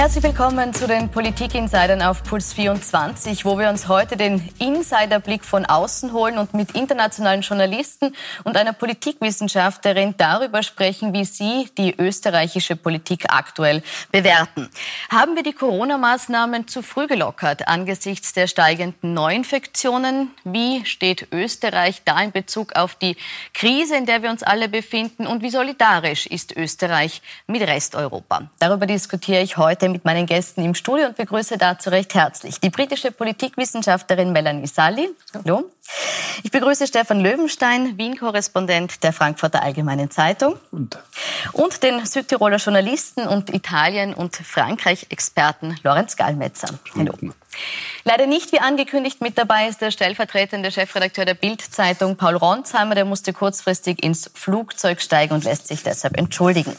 Herzlich willkommen zu den Politik-Insidern auf Puls 24, wo wir uns heute den Insiderblick von außen holen und mit internationalen Journalisten und einer Politikwissenschaftlerin darüber sprechen, wie sie die österreichische Politik aktuell bewerten. Haben wir die Corona-Maßnahmen zu früh gelockert angesichts der steigenden Neuinfektionen? Wie steht Österreich da in Bezug auf die Krise, in der wir uns alle befinden? Und wie solidarisch ist Österreich mit Resteuropa? Darüber diskutiere ich heute mit meinen Gästen im Studio und begrüße dazu recht herzlich die britische Politikwissenschaftlerin Melanie Sally. Hallo. Ich begrüße Stefan Löwenstein, Wien-Korrespondent der Frankfurter Allgemeinen Zeitung. Und, und den Südtiroler Journalisten und Italien- und Frankreich-Experten Lorenz Gallmetzer. Hallo. Leider nicht wie angekündigt mit dabei ist der stellvertretende Chefredakteur der Bild-Zeitung Paul Ronsheimer. Der musste kurzfristig ins Flugzeug steigen und lässt sich deshalb entschuldigen.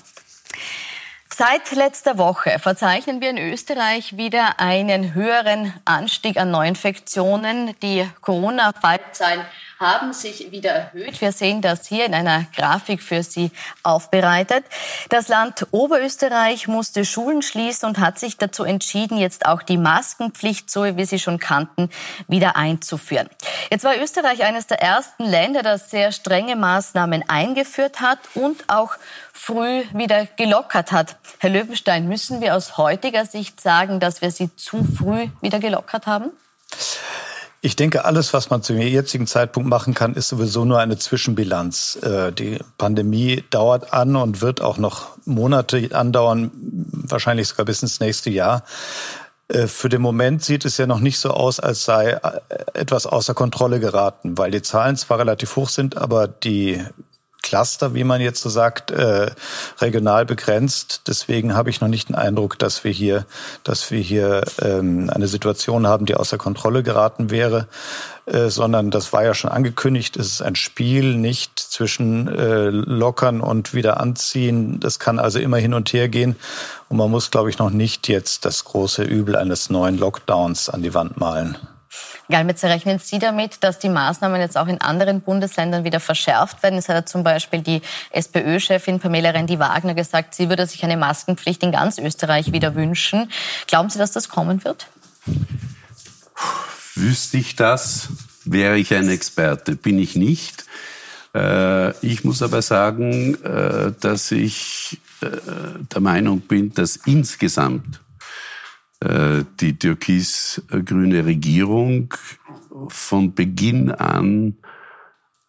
Seit letzter Woche verzeichnen wir in Österreich wieder einen höheren Anstieg an Neuinfektionen. Die Corona-Fallzahlen haben sich wieder erhöht. Wir sehen das hier in einer Grafik für Sie aufbereitet. Das Land Oberösterreich musste Schulen schließen und hat sich dazu entschieden, jetzt auch die Maskenpflicht, so wie wir sie schon kannten, wieder einzuführen. Jetzt war Österreich eines der ersten Länder, das sehr strenge Maßnahmen eingeführt hat und auch früh wieder gelockert hat. Herr Löwenstein, müssen wir aus heutiger Sicht sagen, dass wir sie zu früh wieder gelockert haben? Ich denke, alles, was man zum jetzigen Zeitpunkt machen kann, ist sowieso nur eine Zwischenbilanz. Äh, die Pandemie dauert an und wird auch noch Monate andauern, wahrscheinlich sogar bis ins nächste Jahr. Äh, für den Moment sieht es ja noch nicht so aus, als sei äh, etwas außer Kontrolle geraten, weil die Zahlen zwar relativ hoch sind, aber die Cluster, wie man jetzt so sagt, äh, regional begrenzt. Deswegen habe ich noch nicht den Eindruck, dass wir hier, dass wir hier ähm, eine Situation haben, die außer Kontrolle geraten wäre, äh, sondern das war ja schon angekündigt. Es ist ein Spiel, nicht zwischen äh, lockern und wieder anziehen. Das kann also immer hin und her gehen. Und man muss, glaube ich, noch nicht jetzt das große Übel eines neuen Lockdowns an die Wand malen. Galmitzer, rechnen Sie damit, dass die Maßnahmen jetzt auch in anderen Bundesländern wieder verschärft werden? Es hat ja zum Beispiel die SPÖ-Chefin Pamela Rendi-Wagner gesagt, sie würde sich eine Maskenpflicht in ganz Österreich wieder wünschen. Glauben Sie, dass das kommen wird? Wüsste ich das, wäre ich ein Experte. Bin ich nicht. Äh, ich muss aber sagen, äh, dass ich äh, der Meinung bin, dass insgesamt die türkis-grüne Regierung von Beginn an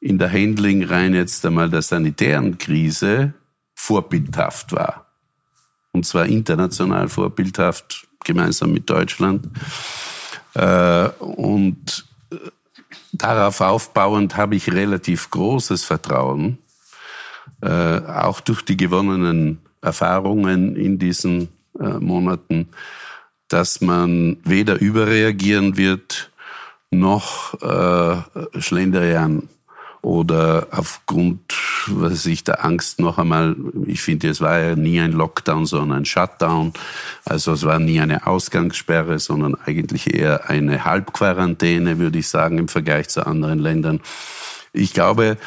in der Handling rein jetzt einmal der sanitären Krise vorbildhaft war. Und zwar international vorbildhaft, gemeinsam mit Deutschland. Äh, und äh, darauf aufbauend habe ich relativ großes Vertrauen, auch durch die gewonnenen Erfahrungen in diesen Monaten, dass man weder überreagieren wird, noch äh, Schlenderian oder aufgrund was ich der Angst noch einmal, ich finde, es war ja nie ein Lockdown, sondern ein Shutdown. Also es war nie eine Ausgangssperre, sondern eigentlich eher eine Halbquarantäne, würde ich sagen, im Vergleich zu anderen Ländern. Ich glaube,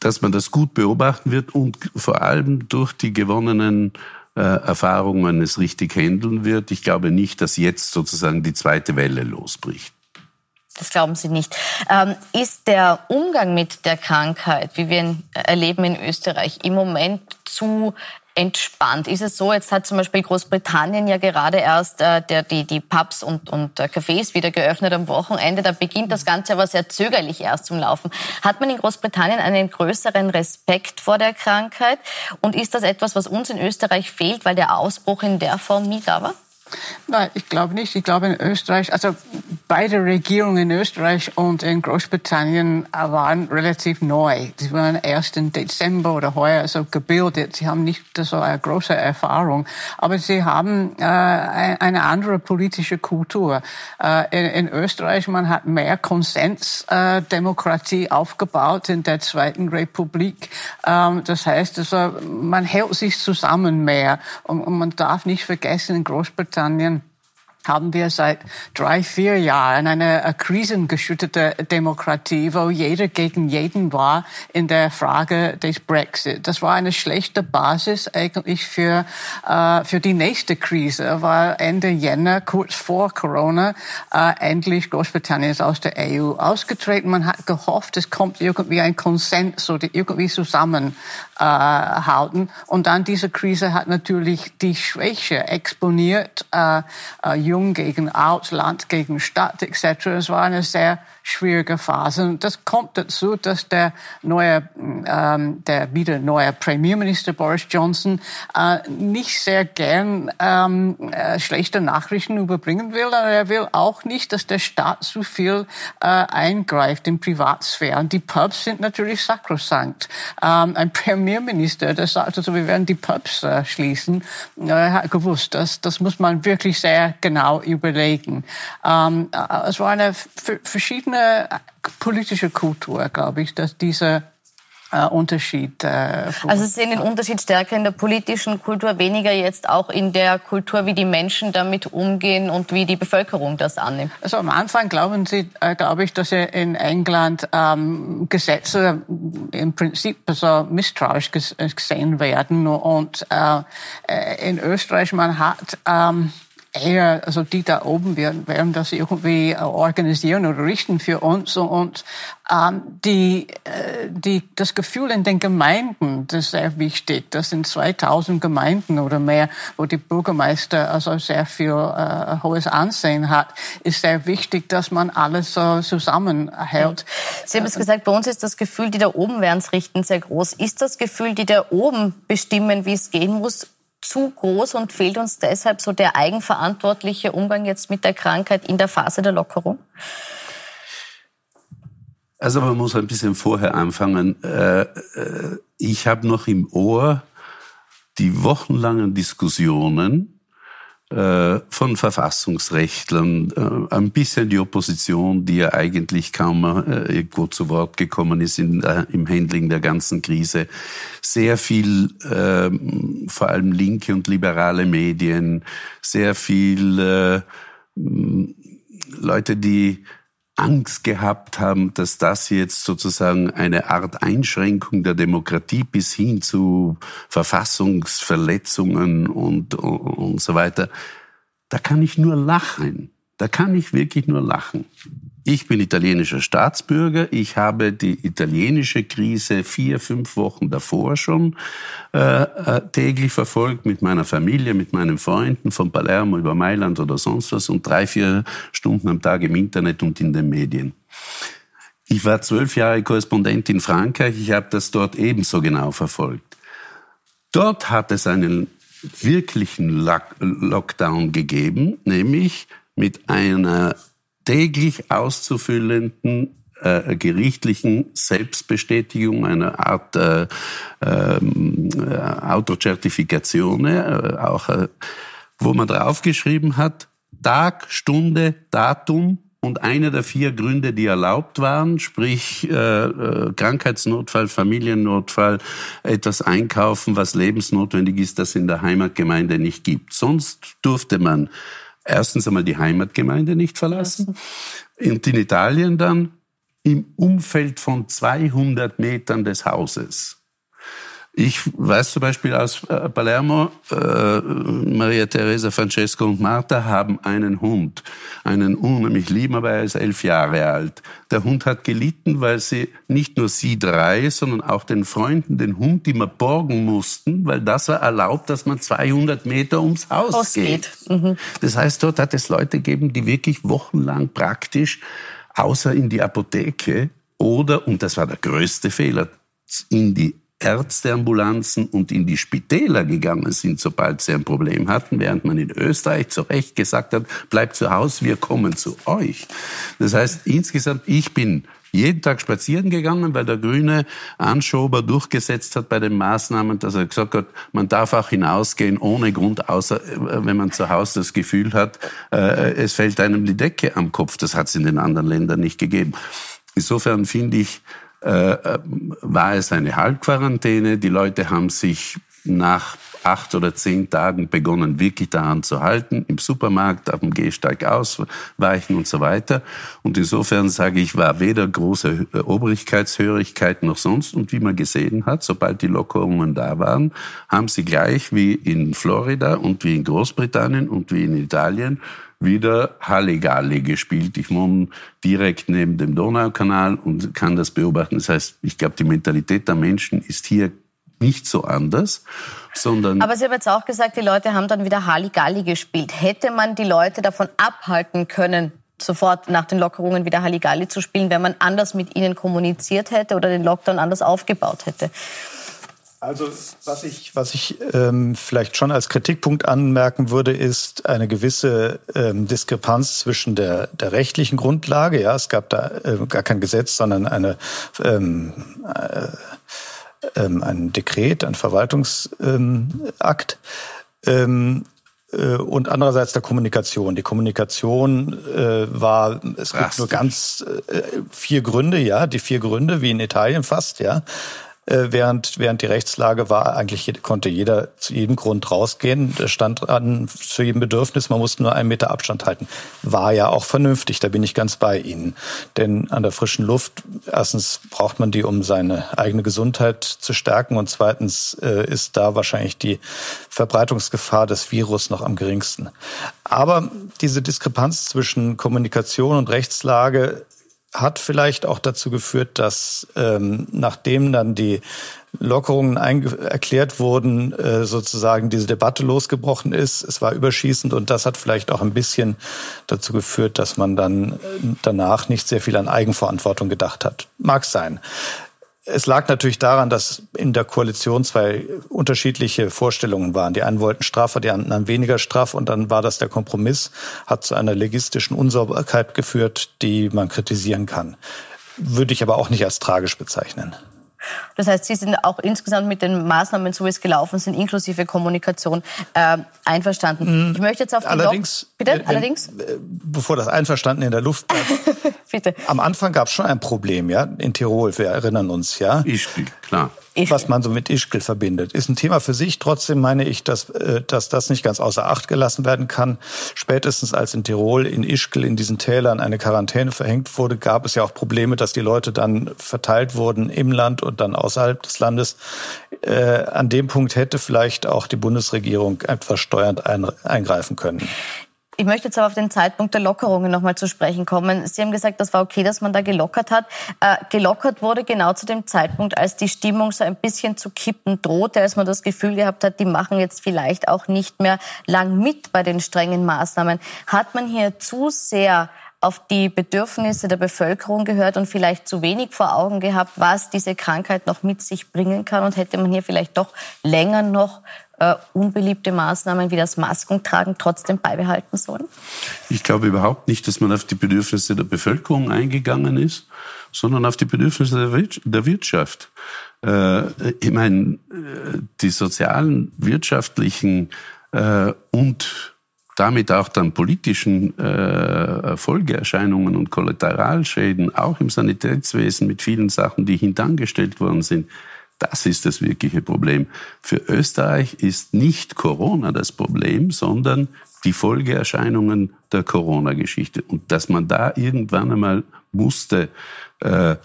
dass man das gut beobachten wird und vor allem durch die gewonnenen äh, Erfahrungen es richtig handeln wird. Ich glaube nicht, dass jetzt sozusagen die zweite Welle losbricht. Das glauben Sie nicht. Ähm, ist der Umgang mit der Krankheit, wie wir ihn erleben in Österreich, im Moment zu entspannt? Ist es so, jetzt hat zum Beispiel Großbritannien ja gerade erst äh, der, die, die Pubs und, und äh, Cafés wieder geöffnet am Wochenende. Da beginnt das Ganze aber sehr zögerlich erst zum Laufen. Hat man in Großbritannien einen größeren Respekt vor der Krankheit? Und ist das etwas, was uns in Österreich fehlt, weil der Ausbruch in der Form nie da war? Nein, ich glaube nicht. Ich glaube in Österreich, also beide Regierungen in Österreich und in Großbritannien waren relativ neu. Sie waren erst im Dezember oder heuer so gebildet. Sie haben nicht so eine große Erfahrung, aber sie haben äh, eine andere politische Kultur. Äh, in, in, Österreich man hat mehr Konsensdemokratie äh, aufgebaut in der Zweiten Republik. Ähm, das heißt, also, man hält sich zusammen mehr und, und man darf nicht vergessen in Großbritannien Großbritannien haben wir seit drei, vier Jahren eine, krisengeschütterte Demokratie, wo jeder gegen jeden war in der Frage des Brexit. Das war eine schlechte Basis eigentlich für, äh, für die nächste Krise, weil Ende Jänner, kurz vor Corona, äh, endlich Großbritannien ist aus der EU ausgetreten. Man hat gehofft, es kommt irgendwie ein Konsens oder irgendwie zusammenhalten. Äh, Und dann diese Krise hat natürlich die Schwäche exponiert, äh, äh, Jung gegen Alt, Land gegen Stadt etc. Es war eine sehr schwierige Phase. Und das kommt dazu, dass der neue, ähm, der wieder neue Premierminister Boris Johnson äh, nicht sehr gern ähm, äh, schlechte Nachrichten überbringen will. Aber er will auch nicht, dass der Staat zu viel äh, eingreift in Privatsphäre. Und die Pubs sind natürlich sakrosankt. Ähm, ein Premierminister, der sagt also, wir werden die Pubs äh, schließen, er hat gewusst, das, das muss man wirklich sehr genau überlegen. Ähm, äh, es war eine verschiedene politische Kultur, glaube ich, dass dieser äh, Unterschied. Äh, also Sie sehen den Unterschied stärker in der politischen Kultur, weniger jetzt auch in der Kultur, wie die Menschen damit umgehen und wie die Bevölkerung das annimmt. Also am Anfang glauben Sie, äh, glaube ich, dass in England ähm, Gesetze im Prinzip so misstrauisch gesehen werden und äh, äh, in Österreich man hat ähm, eher, also die da oben werden, werden das irgendwie organisieren oder richten für uns und ähm, die, äh, die, das Gefühl in den Gemeinden, das ist sehr wichtig. Das sind 2000 Gemeinden oder mehr, wo die Bürgermeister also sehr viel äh, hohes Ansehen hat, ist sehr wichtig, dass man alles so zusammenhält. Sie haben es gesagt, bei uns ist das Gefühl, die da oben werden es richten, sehr groß. Ist das Gefühl, die da oben bestimmen, wie es gehen muss, zu groß und fehlt uns deshalb so der eigenverantwortliche Umgang jetzt mit der Krankheit in der Phase der Lockerung? Also man muss ein bisschen vorher anfangen. Äh, äh, ich habe noch im Ohr die wochenlangen Diskussionen von Verfassungsrechtlern, äh, ein bisschen die Opposition, die ja eigentlich kaum äh, irgendwo zu Wort gekommen ist in, im Handling der ganzen Krise, sehr viel, ähm, vor allem linke und liberale Medien, sehr viel Leute, die Angst gehabt haben, dass das jetzt sozusagen eine Art Einschränkung der Demokratie bis hin zu Verfassungsverletzungen und, und so weiter, da kann ich nur lachen. Da kann ich wirklich nur lachen. Ich bin italienischer Staatsbürger. Ich habe die italienische Krise vier, fünf Wochen davor schon äh, äh, täglich verfolgt mit meiner Familie, mit meinen Freunden von Palermo über Mailand oder sonst was und drei, vier Stunden am Tag im Internet und in den Medien. Ich war zwölf Jahre Korrespondent in Frankreich. Ich habe das dort ebenso genau verfolgt. Dort hat es einen wirklichen Lockdown gegeben, nämlich mit einer täglich auszufüllenden äh, gerichtlichen Selbstbestätigung, einer Art äh, ähm, äh, Autozertifikation, äh, auch, äh, wo man draufgeschrieben hat, Tag, Stunde, Datum und einer der vier Gründe, die erlaubt waren, sprich äh, äh, Krankheitsnotfall, Familiennotfall, etwas einkaufen, was lebensnotwendig ist, das in der Heimatgemeinde nicht gibt. Sonst durfte man erstens einmal die Heimatgemeinde nicht verlassen und in Italien dann im Umfeld von 200 Metern des Hauses. Ich weiß zum Beispiel aus äh, Palermo, äh, Maria Teresa, Francesco und Martha haben einen Hund, einen unheimlich lieben, aber er ist elf Jahre alt. Der Hund hat gelitten, weil sie nicht nur sie drei, sondern auch den Freunden den Hund immer borgen mussten, weil das war erlaubt, dass man 200 Meter ums Haus, Haus geht. geht. Mhm. Das heißt, dort hat es Leute gegeben, die wirklich wochenlang praktisch, außer in die Apotheke oder, und das war der größte Fehler, in die Ärzteambulanzen und in die Spitäler gegangen sind, sobald sie ein Problem hatten, während man in Österreich zu Recht gesagt hat, bleibt zu Hause, wir kommen zu euch. Das heißt, insgesamt, ich bin jeden Tag spazieren gegangen, weil der grüne Anschober durchgesetzt hat bei den Maßnahmen, dass er gesagt hat, man darf auch hinausgehen ohne Grund, außer äh, wenn man zu Hause das Gefühl hat, äh, es fällt einem die Decke am Kopf. Das hat es in den anderen Ländern nicht gegeben. Insofern finde ich, war es eine Halbquarantäne. Die Leute haben sich nach acht oder zehn Tagen begonnen, wirklich daran zu halten, im Supermarkt, auf dem Gehsteig ausweichen und so weiter. Und insofern sage ich, war weder große äh, Obrigkeitshörigkeit noch sonst. Und wie man gesehen hat, sobald die Lockerungen da waren, haben sie gleich wie in Florida und wie in Großbritannien und wie in Italien wieder Halligalli gespielt. Ich wohne direkt neben dem Donaukanal und kann das beobachten. Das heißt, ich glaube, die Mentalität der Menschen ist hier nicht so anders, sondern... Aber Sie haben jetzt auch gesagt, die Leute haben dann wieder Halligalli gespielt. Hätte man die Leute davon abhalten können, sofort nach den Lockerungen wieder Halligalli zu spielen, wenn man anders mit ihnen kommuniziert hätte oder den Lockdown anders aufgebaut hätte? Also was ich, was ich ähm, vielleicht schon als Kritikpunkt anmerken würde, ist eine gewisse ähm, Diskrepanz zwischen der, der rechtlichen Grundlage. Ja, es gab da äh, gar kein Gesetz, sondern eine ähm, äh, ähm, ein Dekret, ein Verwaltungsakt. Ähm, äh, und andererseits der Kommunikation. Die Kommunikation äh, war, es gibt nur ganz äh, vier Gründe, ja, die vier Gründe, wie in Italien fast, ja. Äh, während, während die Rechtslage war, eigentlich konnte jeder zu jedem Grund rausgehen. Stand an zu jedem Bedürfnis, man musste nur einen Meter Abstand halten. War ja auch vernünftig, da bin ich ganz bei Ihnen. Denn an der frischen Luft, erstens braucht man die, um seine eigene Gesundheit zu stärken und zweitens äh, ist da wahrscheinlich die Verbreitungsgefahr des Virus noch am geringsten. Aber diese Diskrepanz zwischen Kommunikation und Rechtslage hat vielleicht auch dazu geführt, dass ähm, nachdem dann die Lockerungen erklärt wurden, äh, sozusagen diese Debatte losgebrochen ist. Es war überschießend und das hat vielleicht auch ein bisschen dazu geführt, dass man dann äh, danach nicht sehr viel an Eigenverantwortung gedacht hat. Mag sein. Es lag natürlich daran, dass in der Koalition zwei unterschiedliche Vorstellungen waren. Die einen wollten straffer, die anderen weniger straff und dann war das der Kompromiss, hat zu einer legistischen Unsauberkeit geführt, die man kritisieren kann. Würde ich aber auch nicht als tragisch bezeichnen. Das heißt, Sie sind auch insgesamt mit den Maßnahmen, so wie es gelaufen sind, inklusive Kommunikation, äh, einverstanden. Mhm. Ich möchte jetzt auf die Allerdings, Log bitte, wenn, allerdings, äh, bevor das Einverstanden in der Luft bleibt. bitte. Am Anfang gab es schon ein Problem, ja, in Tirol. Wir erinnern uns, ja. Ich, klar. Ischgl. was man so mit Ischgl verbindet. Ist ein Thema für sich. Trotzdem meine ich, dass, äh, dass das nicht ganz außer Acht gelassen werden kann. Spätestens als in Tirol, in Ischgl, in diesen Tälern eine Quarantäne verhängt wurde, gab es ja auch Probleme, dass die Leute dann verteilt wurden im Land und dann außerhalb des Landes. Äh, an dem Punkt hätte vielleicht auch die Bundesregierung etwas steuernd eingreifen können. Ich möchte jetzt aber auf den Zeitpunkt der Lockerungen nochmal zu sprechen kommen. Sie haben gesagt, das war okay, dass man da gelockert hat. Äh, gelockert wurde genau zu dem Zeitpunkt, als die Stimmung so ein bisschen zu kippen drohte, als man das Gefühl gehabt hat, die machen jetzt vielleicht auch nicht mehr lang mit bei den strengen Maßnahmen. Hat man hier zu sehr auf die Bedürfnisse der Bevölkerung gehört und vielleicht zu wenig vor Augen gehabt, was diese Krankheit noch mit sich bringen kann und hätte man hier vielleicht doch länger noch äh, unbeliebte Maßnahmen wie das Maskentragen trotzdem beibehalten sollen? Ich glaube überhaupt nicht, dass man auf die Bedürfnisse der Bevölkerung eingegangen ist, sondern auf die Bedürfnisse der Wirtschaft. Äh, ich meine, äh, die sozialen, wirtschaftlichen äh, und damit auch dann politischen äh, Folgeerscheinungen und Kollateralschäden, auch im Sanitätswesen mit vielen Sachen, die hintangestellt worden sind, das ist das wirkliche Problem. Für Österreich ist nicht Corona das Problem, sondern die Folgeerscheinungen der Corona-Geschichte. Und dass man da irgendwann einmal musste äh, äh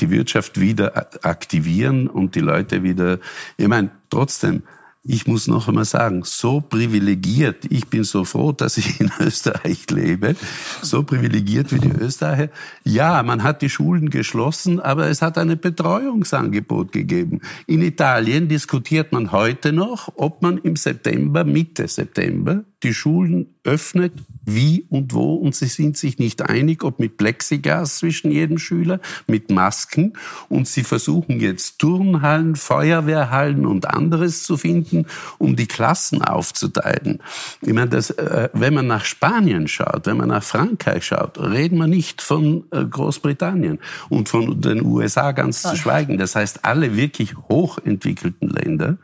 die Wirtschaft wieder aktivieren und die Leute wieder, ich meine, trotzdem, ich muss noch einmal sagen, so privilegiert, ich bin so froh, dass ich in Österreich lebe, so privilegiert wie die Österreicher. Ja, man hat die Schulen geschlossen, aber es hat ein Betreuungsangebot gegeben. In Italien diskutiert man heute noch, ob man im September, Mitte September, die Schulen öffnet, wie und wo. Und sie sind sich nicht einig, ob mit Plexiglas zwischen jedem Schüler, mit Masken. Und sie versuchen jetzt Turnhallen, Feuerwehrhallen und anderes zu finden, um die Klassen aufzuteilen. Ich meine, das, äh, wenn man nach Spanien schaut, wenn man nach Frankreich schaut, reden wir nicht von äh, Großbritannien und von den USA ganz zu schweigen. Das heißt, alle wirklich hochentwickelten Länder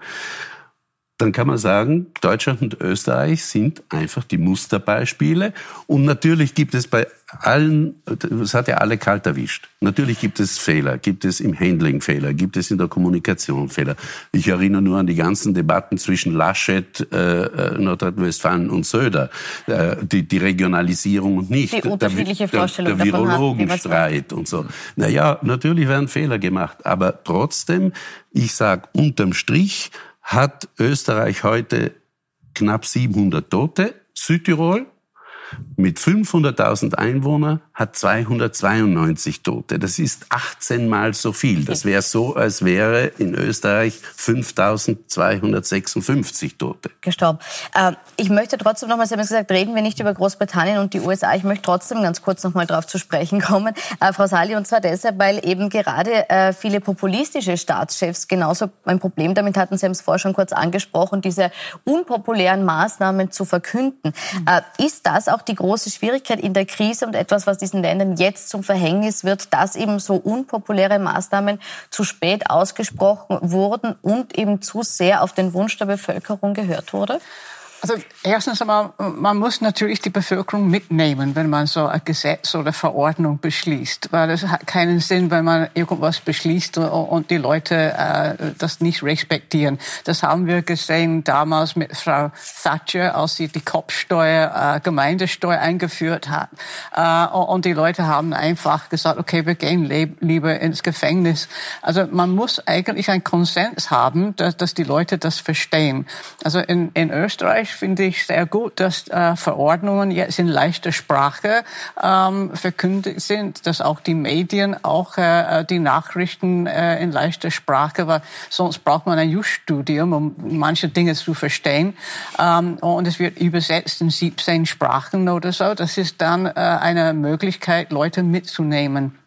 dann kann man sagen, Deutschland und Österreich sind einfach die Musterbeispiele. Und natürlich gibt es bei allen, das hat ja alle kalt erwischt. Natürlich gibt es Fehler, gibt es im Handling Fehler, gibt es in der Kommunikation Fehler. Ich erinnere nur an die ganzen Debatten zwischen Laschet, äh, äh Nordrhein-Westfalen und Söder, äh, die, die Regionalisierung und nicht. Die unterschiedliche der, Vorstellung der, der Virologenstreit und so. Naja, natürlich werden Fehler gemacht, aber trotzdem, ich sage unterm Strich, hat Österreich heute knapp 700 Tote. Südtirol mit 500.000 Einwohnern hat 292 Tote. Das ist 18 Mal so viel. Das wäre so, als wäre in Österreich 5.256 Tote. Gestorben. Äh, ich möchte trotzdem noch mal, Sie haben gesagt, reden wir nicht über Großbritannien und die USA. Ich möchte trotzdem ganz kurz noch mal darauf zu sprechen kommen, äh, Frau Sali, und zwar deshalb, weil eben gerade äh, viele populistische Staatschefs genauso ein Problem damit hatten, Sie haben es vorher schon kurz angesprochen, diese unpopulären Maßnahmen zu verkünden. Ist das auch die große Schwierigkeit in der Krise und etwas, was diesen Ländern jetzt zum Verhängnis wird, dass eben so unpopuläre Maßnahmen zu spät ausgesprochen wurden und eben zu sehr auf den Wunsch der Bevölkerung gehört wurde? Also erstens einmal, man muss natürlich die Bevölkerung mitnehmen, wenn man so ein Gesetz oder Verordnung beschließt, weil es hat keinen Sinn, wenn man irgendwas beschließt und die Leute äh, das nicht respektieren. Das haben wir gesehen damals mit Frau Thatcher, als sie die Kopfsteuer, äh, Gemeindesteuer eingeführt hat. Äh, und die Leute haben einfach gesagt, okay, wir gehen lieber ins Gefängnis. Also man muss eigentlich einen Konsens haben, dass, die Leute das verstehen. Also in, in Österreich finde ich sehr gut, dass äh, Verordnungen jetzt in leichter Sprache ähm, verkündet sind, dass auch die Medien auch äh, die Nachrichten äh, in leichter Sprache, weil sonst braucht man ein Just-Studium, um manche Dinge zu verstehen. Und es wird übersetzt in 17 Sprachen oder so. Das ist dann eine Möglichkeit, Leute mitzunehmen.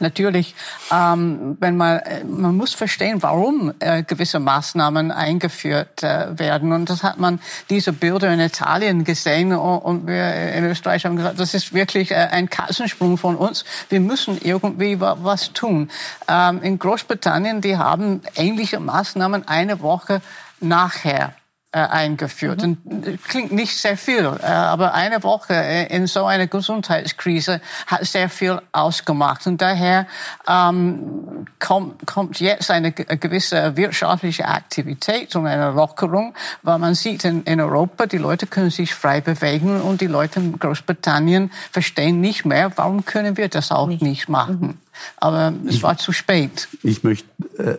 Natürlich, ähm, wenn man, äh, man muss verstehen, warum äh, gewisse Maßnahmen eingeführt äh, werden. Und das hat man diese Bilder in Italien gesehen und, wir in Österreich haben gesagt, das ist wirklich äh, ein Kassensprung von uns. Wir müssen irgendwie wa was tun. Ähm, in Großbritannien, die haben ähnliche Maßnahmen eine Woche nachher äh, eingeführt. Mhm. Und äh, klingt nicht sehr viel, äh, aber eine Woche in so einer Gesundheitskrise hat sehr viel ausgemacht. Und daher ähm, kommt, kommt jetzt eine gewisse wirtschaftliche Aktivität und eine Lockerung, weil man sieht in, in Europa, die Leute können sich frei bewegen und die Leute in Großbritannien verstehen nicht mehr, warum können wir das auch nicht, nicht machen. Mhm. Aber es war zu spät. Ich möchte,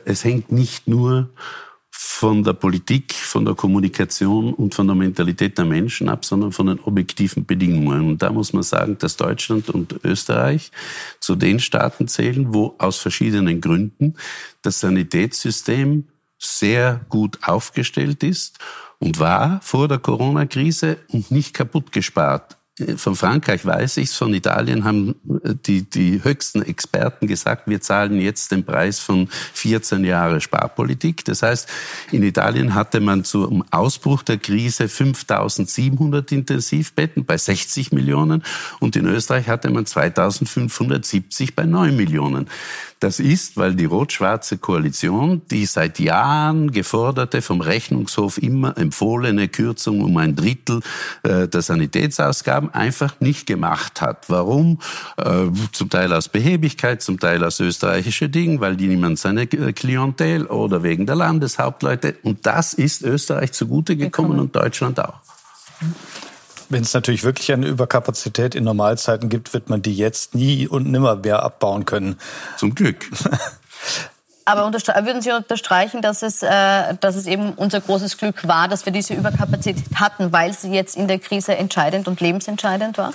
es hängt nicht nur von der Politik, von der Kommunikation und von der Mentalität der Menschen ab, sondern von den objektiven Bedingungen. Und da muss man sagen, dass Deutschland und Österreich zu den Staaten zählen, wo aus verschiedenen Gründen das Sanitätssystem sehr gut aufgestellt ist und war vor der Corona-Krise und nicht kaputt gespart von Frankreich weiß ich von Italien haben äh, die, die höchsten Experten gesagt, wir zahlen jetzt den Preis von 14 Jahre Sparpolitik. Das heißt, in Italien hatte man zum Ausbruch der Krise 5700 Intensivbetten bei 60 Millionen und in Österreich hatte man 2570 bei 9 Millionen. Das ist, weil die rot-schwarze Koalition die seit Jahren geforderte, vom Rechnungshof immer empfohlene Kürzung um ein Drittel äh, der Sanitätsausgaben einfach nicht gemacht hat. Warum? Äh, zum Teil aus Behebigkeit, zum Teil aus österreichische Dingen, weil die niemand seine äh, Klientel oder wegen der Landeshauptleute. Und das ist Österreich zugute gekommen und Deutschland auch. Wenn es natürlich wirklich eine Überkapazität in Normalzeiten gibt, wird man die jetzt nie und nimmer mehr abbauen können. Zum Glück. Aber würden Sie unterstreichen, dass es, äh, dass es eben unser großes Glück war, dass wir diese Überkapazität hatten, weil sie jetzt in der Krise entscheidend und lebensentscheidend war?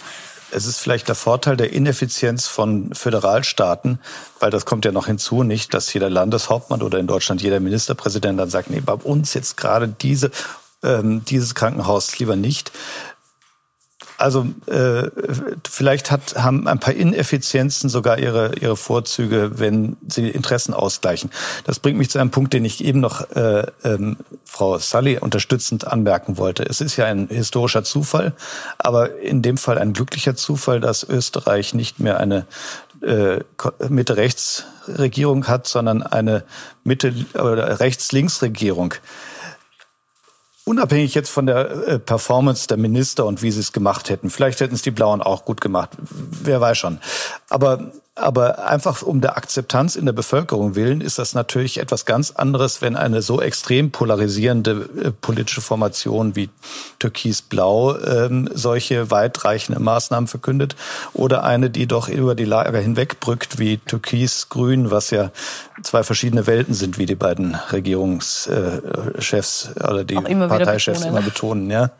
Es ist vielleicht der Vorteil der Ineffizienz von Föderalstaaten, weil das kommt ja noch hinzu, nicht, dass jeder Landeshauptmann oder in Deutschland jeder Ministerpräsident dann sagt, nee, bei uns jetzt gerade diese, ähm, dieses Krankenhaus lieber nicht. Also äh, vielleicht hat, haben ein paar Ineffizienzen sogar ihre, ihre Vorzüge, wenn sie Interessen ausgleichen. Das bringt mich zu einem Punkt, den ich eben noch äh, ähm, Frau Sully unterstützend anmerken wollte. Es ist ja ein historischer Zufall, aber in dem Fall ein glücklicher Zufall, dass Österreich nicht mehr eine äh, Mitte-Rechts-Regierung hat, sondern eine Mitte- oder Rechts-Links-Regierung. Unabhängig jetzt von der äh, Performance der Minister und wie sie es gemacht hätten, vielleicht hätten es die Blauen auch gut gemacht, wer weiß schon. Aber aber einfach um der Akzeptanz in der Bevölkerung willen ist das natürlich etwas ganz anderes, wenn eine so extrem polarisierende äh, politische Formation wie Türkis-Blau ähm, solche weitreichende Maßnahmen verkündet oder eine, die doch über die Lager hinwegbrückt wie Türkis-Grün, was ja zwei verschiedene Welten sind, wie die beiden Regierungschefs oder die immer Parteichefs immer betonen. Ja.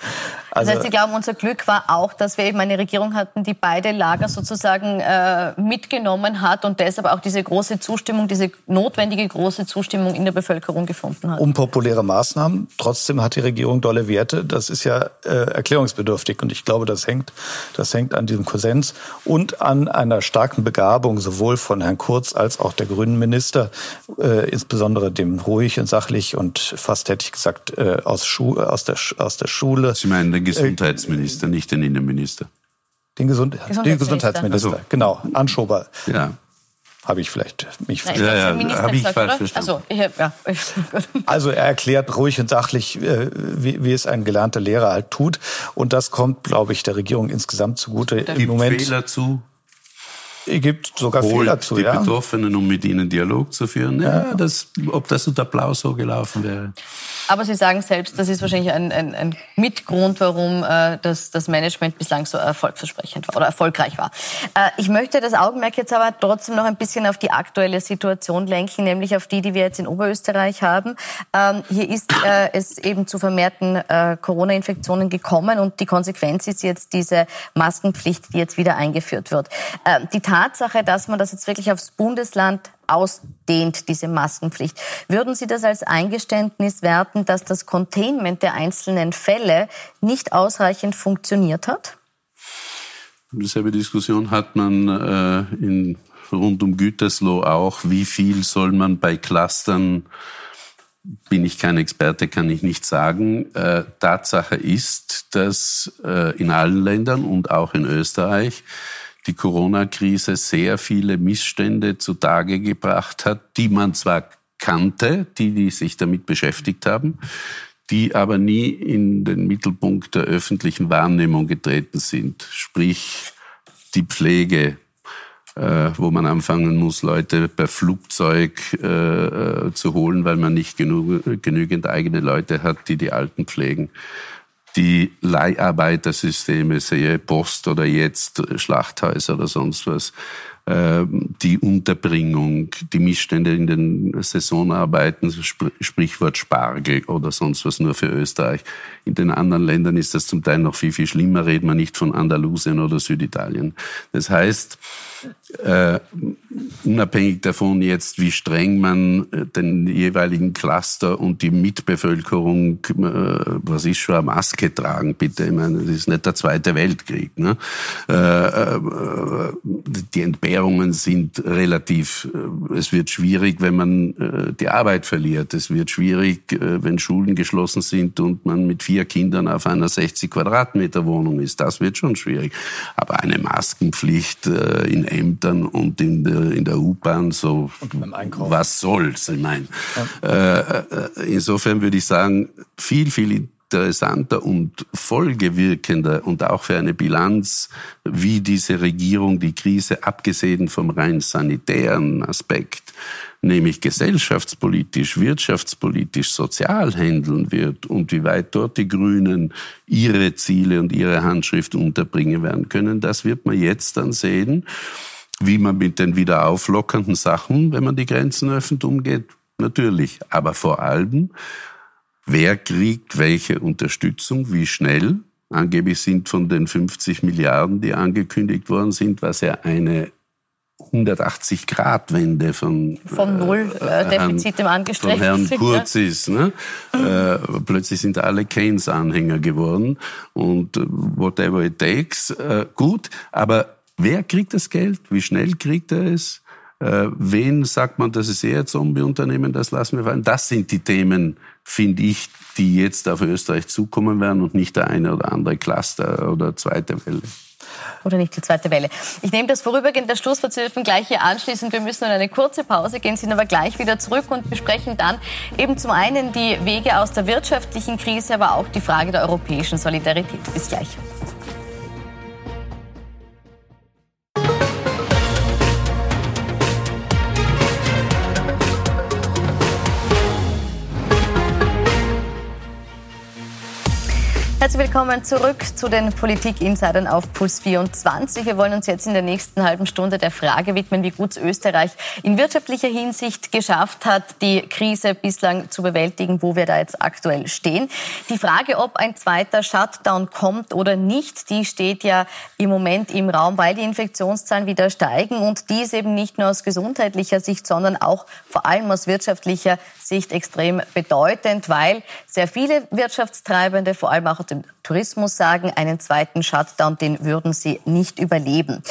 Also, das heißt, Sie glauben, unser Glück war auch, dass wir eben eine Regierung hatten, die beide Lager sozusagen äh, mitgenommen hat und deshalb auch diese große Zustimmung, diese notwendige große Zustimmung in der Bevölkerung gefunden hat. Unpopuläre Maßnahmen. Trotzdem hat die Regierung dolle Werte. Das ist ja äh, erklärungsbedürftig und ich glaube, das hängt, das hängt an diesem Konsens und an einer starken Begabung sowohl von Herrn Kurz als auch der Grünen Minister, äh, insbesondere dem ruhig und sachlich und fast hätte ich gesagt äh, aus, Schu aus, der, aus der Schule. Sie meinen den Gesundheitsminister, äh, nicht den Innenminister. Den, Gesund Gesundheitsminister, den Gesundheitsminister, also, genau. Anschober. Ja. Habe ich vielleicht mich Nein, ja, ja, habe ich falsch verstanden. Also, ich, ja. also er erklärt ruhig und sachlich, äh, wie, wie, es ein gelernter Lehrer halt tut. Und das kommt, glaube ich, der Regierung insgesamt zugute. Gibt Im Moment Fehler zu? Es gibt sogar Holt Fehler zu, die ja. Betroffenen, um mit ihnen Dialog zu führen. Ja, ja. Das, ob das unter Blau so gelaufen wäre. Aber Sie sagen selbst, das ist wahrscheinlich ein, ein, ein Mitgrund, warum äh, das, das Management bislang so erfolgversprechend war oder erfolgreich war. Äh, ich möchte das Augenmerk jetzt aber trotzdem noch ein bisschen auf die aktuelle Situation lenken, nämlich auf die, die wir jetzt in Oberösterreich haben. Ähm, hier ist äh, es eben zu vermehrten äh, Corona-Infektionen gekommen und die Konsequenz ist jetzt diese Maskenpflicht, die jetzt wieder eingeführt wird. Äh, die Tatsache, dass man das jetzt wirklich aufs Bundesland ausdehnt, diese Maskenpflicht. Würden Sie das als Eingeständnis werten, dass das Containment der einzelnen Fälle nicht ausreichend funktioniert hat? Dieselbe Diskussion hat man äh, in, rund um Gütersloh auch. Wie viel soll man bei Clustern bin ich kein Experte, kann ich nicht sagen. Äh, Tatsache ist, dass äh, in allen Ländern und auch in Österreich die Corona-Krise sehr viele Missstände zutage gebracht hat, die man zwar kannte, die, die sich damit beschäftigt haben, die aber nie in den Mittelpunkt der öffentlichen Wahrnehmung getreten sind. Sprich, die Pflege, äh, wo man anfangen muss, Leute per Flugzeug äh, äh zu holen, weil man nicht genügend eigene Leute hat, die die Alten pflegen die Leiharbeitersysteme, sehe Post oder jetzt Schlachthäuser oder sonst was, die Unterbringung, die Missstände in den Saisonarbeiten, Sprichwort Spargel oder sonst was nur für Österreich. In den anderen Ländern ist das zum Teil noch viel, viel schlimmer, reden wir nicht von Andalusien oder Süditalien. Das heißt, äh, unabhängig davon jetzt, wie streng man äh, den jeweiligen Cluster und die Mitbevölkerung, äh, was ist schon eine Maske tragen, bitte, ich meine, das ist nicht der Zweite Weltkrieg. Ne? Äh, äh, die Entbehrungen sind relativ, äh, es wird schwierig, wenn man die Arbeit verliert. Es wird schwierig, wenn Schulen geschlossen sind und man mit vier Kindern auf einer 60 Quadratmeter Wohnung ist. Das wird schon schwierig. Aber eine Maskenpflicht in Ämtern und in der, in der U-Bahn, so was soll's? Ich meine, ja. äh, insofern würde ich sagen, viel, viel interessanter und folgewirkender und auch für eine Bilanz, wie diese Regierung die Krise, abgesehen vom rein sanitären Aspekt, nämlich gesellschaftspolitisch, wirtschaftspolitisch, sozial handeln wird und wie weit dort die Grünen ihre Ziele und ihre Handschrift unterbringen werden können, das wird man jetzt dann sehen wie man mit den wieder auflockernden Sachen, wenn man die Grenzen öffnet, umgeht, natürlich. Aber vor allem, wer kriegt welche Unterstützung, wie schnell. Angeblich sind von den 50 Milliarden, die angekündigt worden sind, was ja eine 180-Grad-Wende von, von Null äh, äh Defizit im angestrebt von Herrn Kurz ist. Ne? äh, plötzlich sind alle Keynes-Anhänger geworden und whatever it takes, äh, gut, aber Wer kriegt das Geld? Wie schnell kriegt er es? Äh, wen sagt man, das ist eher Zombie-Unternehmen, das lassen wir fallen? Das sind die Themen, finde ich, die jetzt auf Österreich zukommen werden und nicht der eine oder andere Cluster oder zweite Welle. Oder nicht die zweite Welle. Ich nehme das vorübergehend der Schlusswort zu gleich hier anschließen. Wir müssen in eine kurze Pause gehen, sind aber gleich wieder zurück und besprechen dann eben zum einen die Wege aus der wirtschaftlichen Krise, aber auch die Frage der europäischen Solidarität. Bis gleich. Herzlich willkommen zurück zu den Politik-Insidern auf Puls 24. Wir wollen uns jetzt in der nächsten halben Stunde der Frage widmen, wie gut Österreich in wirtschaftlicher Hinsicht geschafft hat, die Krise bislang zu bewältigen, wo wir da jetzt aktuell stehen. Die Frage, ob ein zweiter Shutdown kommt oder nicht, die steht ja im Moment im Raum, weil die Infektionszahlen wieder steigen und dies eben nicht nur aus gesundheitlicher Sicht, sondern auch vor allem aus wirtschaftlicher Sicht extrem bedeutend, weil sehr viele Wirtschaftstreibende, vor allem auch dem Tourismus sagen, einen zweiten Shutdown, den würden sie nicht überleben.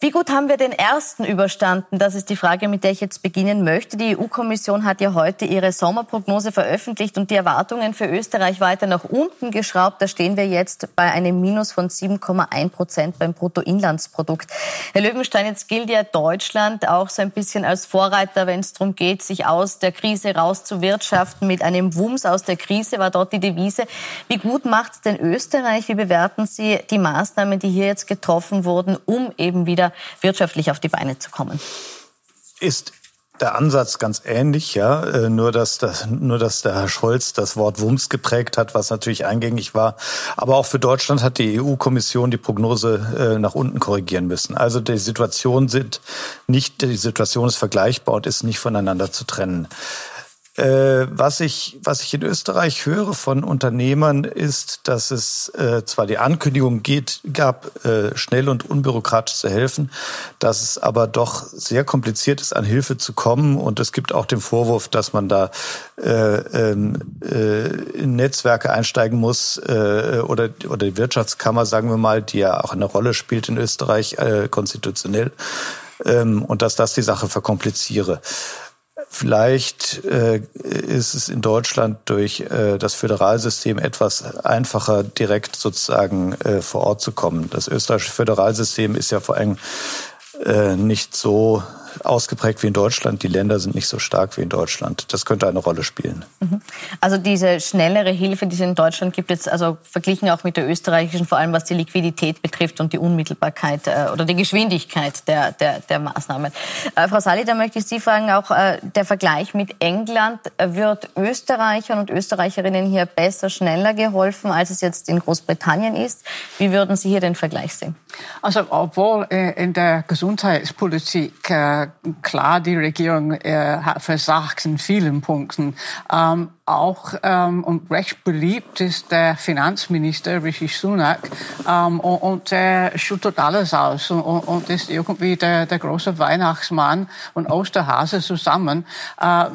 Wie gut haben wir den ersten überstanden? Das ist die Frage, mit der ich jetzt beginnen möchte. Die EU-Kommission hat ja heute ihre Sommerprognose veröffentlicht und die Erwartungen für Österreich weiter nach unten geschraubt. Da stehen wir jetzt bei einem Minus von 7,1 Prozent beim Bruttoinlandsprodukt. Herr Löwenstein, jetzt gilt ja Deutschland auch so ein bisschen als Vorreiter, wenn es darum geht, sich aus der Krise rauszuwirtschaften. Mit einem Wumms aus der Krise war dort die Devise. Wie gut macht es denn Österreich? Wie bewerten Sie die Maßnahmen, die hier jetzt getroffen wurden, um eben wieder wirtschaftlich auf die Beine zu kommen. Ist der Ansatz ganz ähnlich, ja, äh, nur dass das, nur dass der Herr Scholz das Wort Wumms geprägt hat, was natürlich eingängig war. Aber auch für Deutschland hat die EU-Kommission die Prognose äh, nach unten korrigieren müssen. Also die Situation sind nicht, die Situation ist vergleichbar und ist nicht voneinander zu trennen. Äh, was ich, was ich in Österreich höre von Unternehmern ist, dass es äh, zwar die Ankündigung geht, gab, äh, schnell und unbürokratisch zu helfen, dass es aber doch sehr kompliziert ist, an Hilfe zu kommen. Und es gibt auch den Vorwurf, dass man da äh, ähm, äh, in Netzwerke einsteigen muss äh, oder, oder die Wirtschaftskammer, sagen wir mal, die ja auch eine Rolle spielt in Österreich äh, konstitutionell, ähm, und dass das die Sache verkompliziere. Vielleicht äh, ist es in Deutschland durch äh, das Föderalsystem etwas einfacher, direkt sozusagen äh, vor Ort zu kommen. Das österreichische Föderalsystem ist ja vor allem äh, nicht so ausgeprägt wie in Deutschland. Die Länder sind nicht so stark wie in Deutschland. Das könnte eine Rolle spielen. Mhm. Also diese schnellere Hilfe, die es in Deutschland gibt, jetzt also verglichen auch mit der österreichischen, vor allem was die Liquidität betrifft und die Unmittelbarkeit äh, oder die Geschwindigkeit der, der, der Maßnahmen. Äh, Frau Sali, da möchte ich Sie fragen, auch äh, der Vergleich mit England, äh, wird Österreichern und Österreicherinnen hier besser, schneller geholfen, als es jetzt in Großbritannien ist? Wie würden Sie hier den Vergleich sehen? Also obwohl äh, in der Gesundheitspolitik äh, klar die Regierung äh, versagt in vielen Punkten, ähm, auch ähm, und recht beliebt ist der Finanzminister Rishi Sunak ähm, und, und der schüttet alles aus und, und ist irgendwie der, der große Weihnachtsmann und Osterhase zusammen. Äh,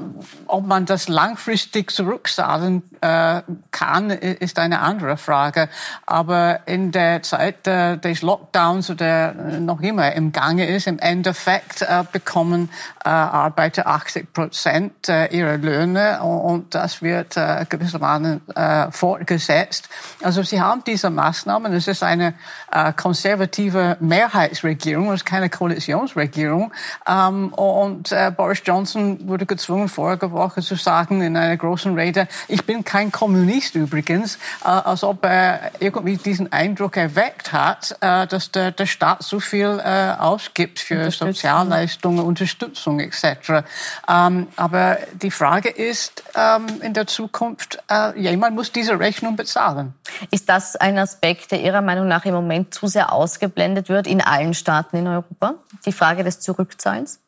ob man das langfristig zurückzahlen äh, kann, ist eine andere Frage. Aber in der Zeit äh, des Lockdowns oder noch immer im Gange ist, im Endeffekt äh, bekommen äh, Arbeiter 80 Prozent äh, ihrer Löhne und, und das wird äh, gewissermaßen äh, fortgesetzt. Also Sie haben diese Maßnahmen. Es ist eine äh, konservative Mehrheitsregierung, es ist keine Koalitionsregierung. Ähm, und äh, Boris Johnson wurde gezwungen, vorige Woche zu sagen in einer großen Rede, ich bin kein Kommunist übrigens, äh, als ob er irgendwie diesen Eindruck erweckt hat, äh, dass der, der Staat so viel äh, ausgibt für Sozialleistungen, Unterstützung etc. Ähm, aber die Frage ist, ähm, in der Zukunft, äh, jemand muss diese Rechnung bezahlen. Ist das ein Aspekt, der Ihrer Meinung nach im Moment zu sehr ausgeblendet wird in allen Staaten in Europa? Die Frage des Zurückzahlens?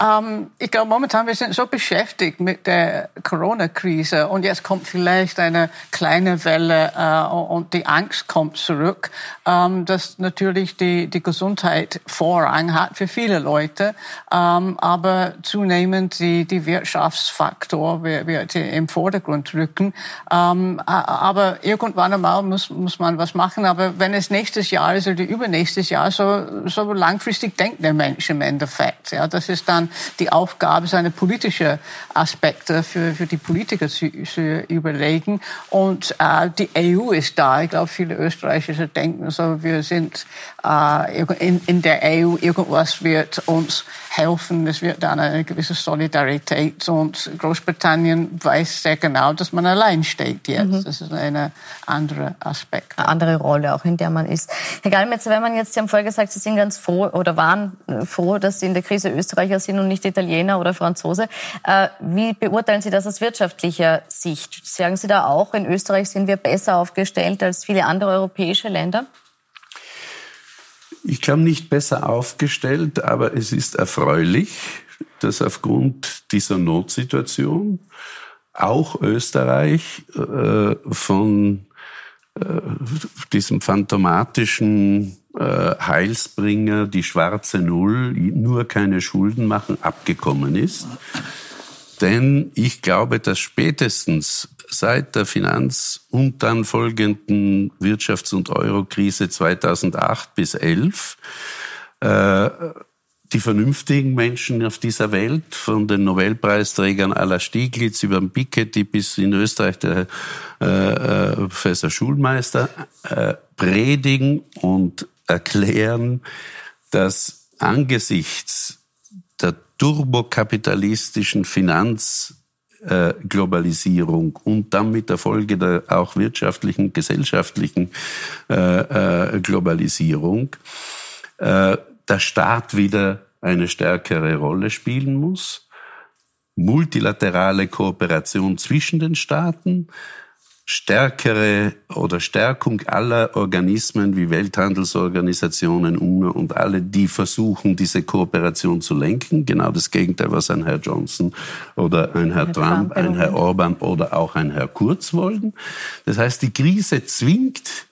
Ähm, ich glaube, momentan wir sind so beschäftigt mit der Corona-Krise und jetzt kommt vielleicht eine kleine Welle äh, und die Angst kommt zurück, ähm, dass natürlich die, die Gesundheit Vorrang hat für viele Leute, ähm, aber zunehmend die, die Wirtschaftsfaktor wird, im Vordergrund rücken. Ähm, aber irgendwann einmal muss, muss man was machen. Aber wenn es nächstes Jahr ist oder übernächstes Jahr, so, so langfristig denkt der Mensch im Endeffekt. Ja, das ist dann dann die Aufgabe, seine politische Aspekte für, für die Politiker zu, zu überlegen. Und äh, die EU ist da. Ich glaube, viele Österreicher denken so, wir sind äh, in, in der EU, irgendwas wird uns helfen. Es wird dann eine gewisse Solidarität. Und Großbritannien weiß sehr genau, dass man allein steht jetzt. Mhm. Das ist ein anderer Aspekt. Eine andere Rolle auch, in der man ist. Herr Gallmetzer, wenn man jetzt, Sie haben vorher gesagt, Sie sind ganz froh oder waren froh, dass Sie in der Krise Österreicher sind und nicht Italiener oder Franzose. Äh, wie beurteilen Sie das aus wirtschaftlicher Sicht? Sagen Sie da auch, in Österreich sind wir besser aufgestellt als viele andere europäische Länder? Ich glaube nicht besser aufgestellt, aber es ist erfreulich, dass aufgrund dieser Notsituation auch Österreich äh, von äh, diesem phantomatischen Heilsbringer, die schwarze Null, nur keine Schulden machen, abgekommen ist. Denn ich glaube, dass spätestens seit der Finanz- und dann folgenden Wirtschafts- und Eurokrise 2008 bis 2011 äh, die vernünftigen Menschen auf dieser Welt, von den Nobelpreisträgern aller Stieglitz über den Piketty bis in Österreich der äh, äh, Professor Schulmeister, äh, predigen und erklären, dass angesichts der turbokapitalistischen Finanzglobalisierung und dann mit der Folge der auch wirtschaftlichen, gesellschaftlichen äh, äh, Globalisierung äh, der Staat wieder eine stärkere Rolle spielen muss, multilaterale Kooperation zwischen den Staaten, stärkere oder Stärkung aller Organismen wie Welthandelsorganisationen, UNO und alle, die versuchen, diese Kooperation zu lenken. Genau das Gegenteil, was ein Herr Johnson oder ein Herr, Herr Trump, Trump, ein Herr Orban oder auch ein Herr Kurz wollen. Das heißt, die Krise zwingt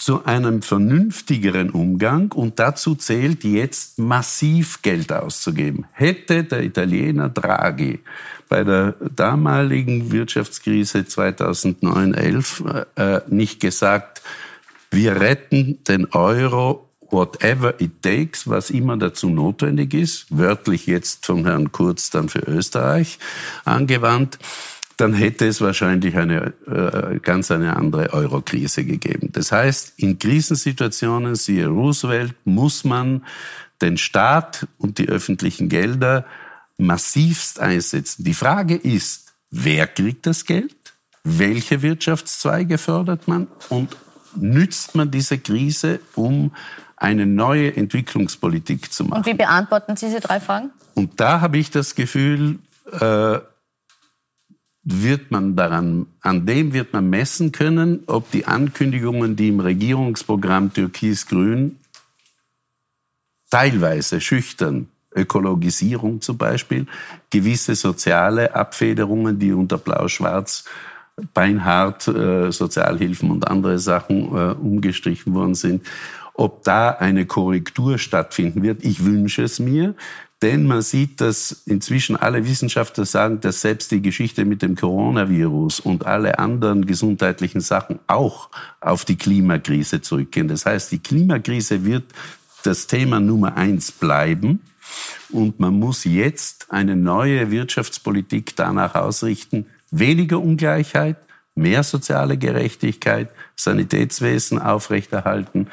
zu einem vernünftigeren Umgang und dazu zählt jetzt massiv Geld auszugeben. Hätte der Italiener Draghi bei der damaligen Wirtschaftskrise 2009-11 äh, nicht gesagt, wir retten den Euro whatever it takes, was immer dazu notwendig ist, wörtlich jetzt von Herrn Kurz dann für Österreich angewandt, dann hätte es wahrscheinlich eine äh, ganz eine andere Eurokrise gegeben. Das heißt, in Krisensituationen, siehe Roosevelt, muss man den Staat und die öffentlichen Gelder massivst einsetzen. Die Frage ist, wer kriegt das Geld? Welche Wirtschaftszweige fördert man? Und nützt man diese Krise, um eine neue Entwicklungspolitik zu machen? Und wie beantworten Sie diese drei Fragen? Und da habe ich das Gefühl, äh, wird man daran, an dem wird man messen können, ob die Ankündigungen, die im Regierungsprogramm Türkis-Grün teilweise schüchtern, Ökologisierung zum Beispiel, gewisse soziale Abfederungen, die unter Blau-Schwarz beinhart äh, Sozialhilfen und andere Sachen äh, umgestrichen worden sind, ob da eine Korrektur stattfinden wird. Ich wünsche es mir. Denn man sieht, dass inzwischen alle Wissenschaftler sagen, dass selbst die Geschichte mit dem Coronavirus und alle anderen gesundheitlichen Sachen auch auf die Klimakrise zurückgehen. Das heißt, die Klimakrise wird das Thema Nummer eins bleiben. Und man muss jetzt eine neue Wirtschaftspolitik danach ausrichten, weniger Ungleichheit, mehr soziale Gerechtigkeit, Sanitätswesen aufrechterhalten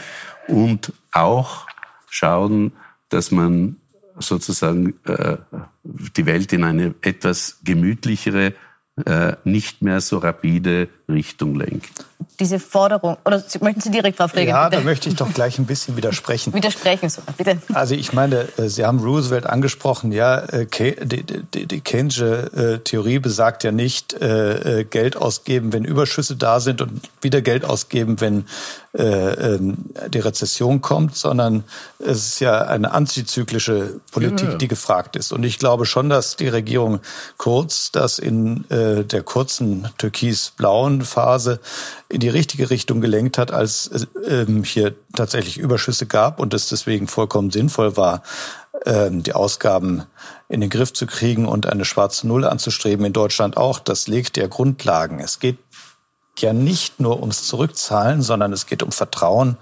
und auch schauen, dass man sozusagen äh, die Welt in eine etwas gemütlichere, äh, nicht mehr so rapide Richtung lenkt. Diese Forderung, oder möchten Sie direkt darauf reagieren? Ja, bitte? da möchte ich doch gleich ein bisschen widersprechen. Widersprechen, so, bitte. Also ich meine, äh, Sie haben Roosevelt angesprochen, ja, äh, die, die, die Keynesche äh, Theorie besagt ja nicht, Geld ausgeben, wenn Überschüsse da sind und wieder Geld ausgeben, wenn ähm, die Rezession kommt, sondern es ist ja eine antizyklische Politik, ja. die gefragt ist. Und ich glaube schon, dass die Regierung Kurz das in der kurzen türkis-blauen Phase in die richtige Richtung gelenkt hat, als es ähm, hier tatsächlich Überschüsse gab und es deswegen vollkommen sinnvoll war, ähm, die Ausgaben in den Griff zu kriegen und eine schwarze Null anzustreben in Deutschland auch. Das legt ja Grundlagen. Es geht ja nicht nur ums Zurückzahlen, sondern es geht um Vertrauen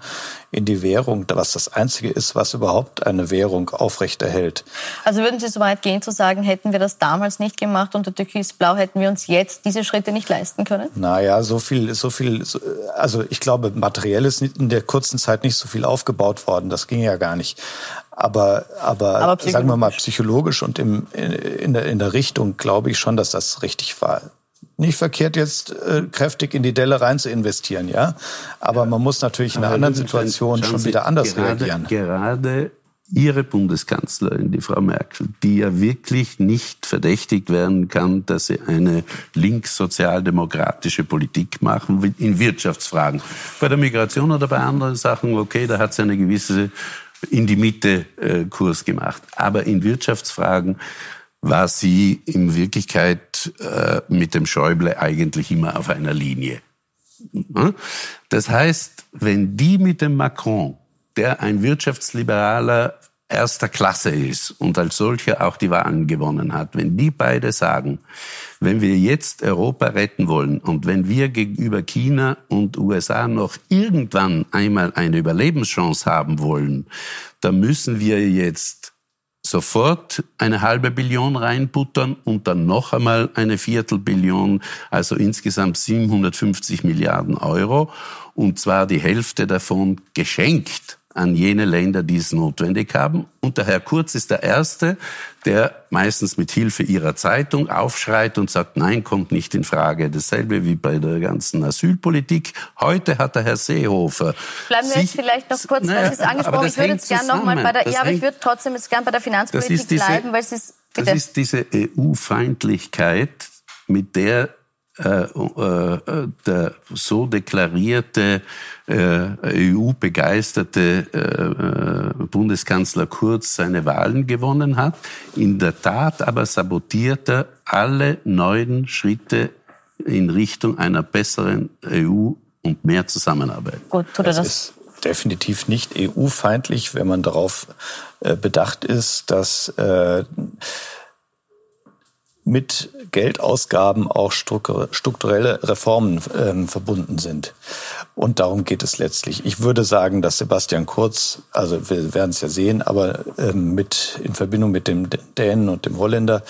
in die Währung, was das Einzige ist, was überhaupt eine Währung aufrechterhält. Also würden Sie so weit gehen zu sagen, hätten wir das damals nicht gemacht unter Türkisblau, hätten wir uns jetzt diese Schritte nicht leisten können? Naja, so viel, so viel, also ich glaube, materiell ist in der kurzen Zeit nicht so viel aufgebaut worden. Das ging ja gar nicht. Aber, aber, aber sagen wir mal psychologisch und im, in, der, in der Richtung glaube ich schon, dass das richtig war nicht verkehrt, jetzt äh, kräftig in die Delle rein zu investieren, ja. Aber man muss natürlich in einer anderen Situation schon wieder anders gerade, reagieren. Gerade Ihre Bundeskanzlerin, die Frau Merkel, die ja wirklich nicht verdächtigt werden kann, dass sie eine linkssozialdemokratische Politik machen in Wirtschaftsfragen. Bei der Migration oder bei anderen Sachen, okay, da hat sie eine gewisse in die Mitte äh, Kurs gemacht. Aber in Wirtschaftsfragen war sie in Wirklichkeit äh, mit dem Schäuble eigentlich immer auf einer Linie. Das heißt, wenn die mit dem Macron, der ein wirtschaftsliberaler erster Klasse ist und als solcher auch die Wahlen gewonnen hat, wenn die beide sagen, wenn wir jetzt Europa retten wollen und wenn wir gegenüber China und USA noch irgendwann einmal eine Überlebenschance haben wollen, dann müssen wir jetzt sofort eine halbe Billion reinbuttern und dann noch einmal eine Viertelbillion, also insgesamt 750 Milliarden Euro. Und zwar die Hälfte davon geschenkt an jene Länder, die es notwendig haben. Und der Herr Kurz ist der Erste, der meistens mit Hilfe ihrer Zeitung aufschreit und sagt, nein, kommt nicht in Frage. Dasselbe wie bei der ganzen Asylpolitik. Heute hat der Herr Seehofer. Bleiben wir jetzt vielleicht noch kurz, weil Sie es angesprochen Ich würde jetzt gerne noch mal bei der, ja, aber ich würde trotzdem jetzt gerne bei der Finanzpolitik diese, bleiben, weil es, Das ist diese EU-Feindlichkeit, mit der der so deklarierte äh, EU-begeisterte Bundeskanzler Kurz seine Wahlen gewonnen hat. In der Tat aber sabotiert er alle neuen Schritte in Richtung einer besseren EU und mehr Zusammenarbeit. Gut, tut er das? das? ist definitiv nicht EU-feindlich, wenn man darauf bedacht ist, dass mit Geldausgaben auch strukturelle Reformen ähm, verbunden sind. Und darum geht es letztlich. Ich würde sagen, dass Sebastian Kurz, also wir werden es ja sehen, aber ähm, mit in Verbindung mit dem Dänen und dem Holländer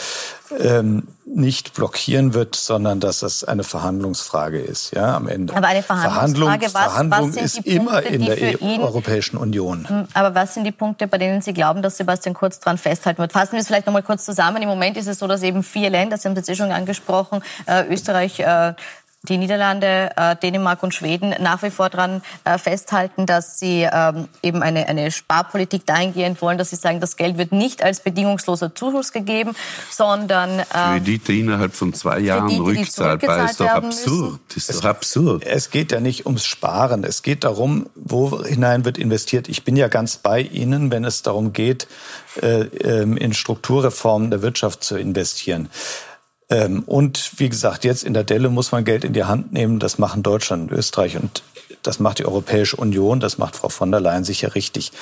ähm, nicht blockieren wird, sondern dass das eine Verhandlungsfrage ist, ja, am Ende. Aber eine Verhandlungsfrage, was, Verhandlung was ist Punkte, immer in der e ihn, Europäischen Union. Hm, aber was sind die Punkte, bei denen Sie glauben, dass Sebastian Kurz dran festhalten wird? Fassen wir es vielleicht noch mal kurz zusammen. Im Moment ist es so, dass eben vier Länder, Sie haben das eh schon angesprochen, äh, Österreich, äh, die Niederlande, äh, Dänemark und Schweden nach wie vor daran äh, festhalten, dass sie ähm, eben eine, eine Sparpolitik dahingehend wollen, dass sie sagen, das Geld wird nicht als bedingungsloser Zuschuss gegeben, sondern ähm, Kredite innerhalb von zwei Jahren Kredite, rückzahlbar. Ist doch absurd. Ist es, doch absurd. Es geht ja nicht ums Sparen. Es geht darum, wo hinein wird investiert. Ich bin ja ganz bei Ihnen, wenn es darum geht, äh, ähm, in Strukturreformen der Wirtschaft zu investieren. Ähm, und wie gesagt, jetzt in der Delle muss man Geld in die Hand nehmen. Das machen Deutschland und Österreich und das macht die Europäische Union. Das macht Frau von der Leyen sicher richtig.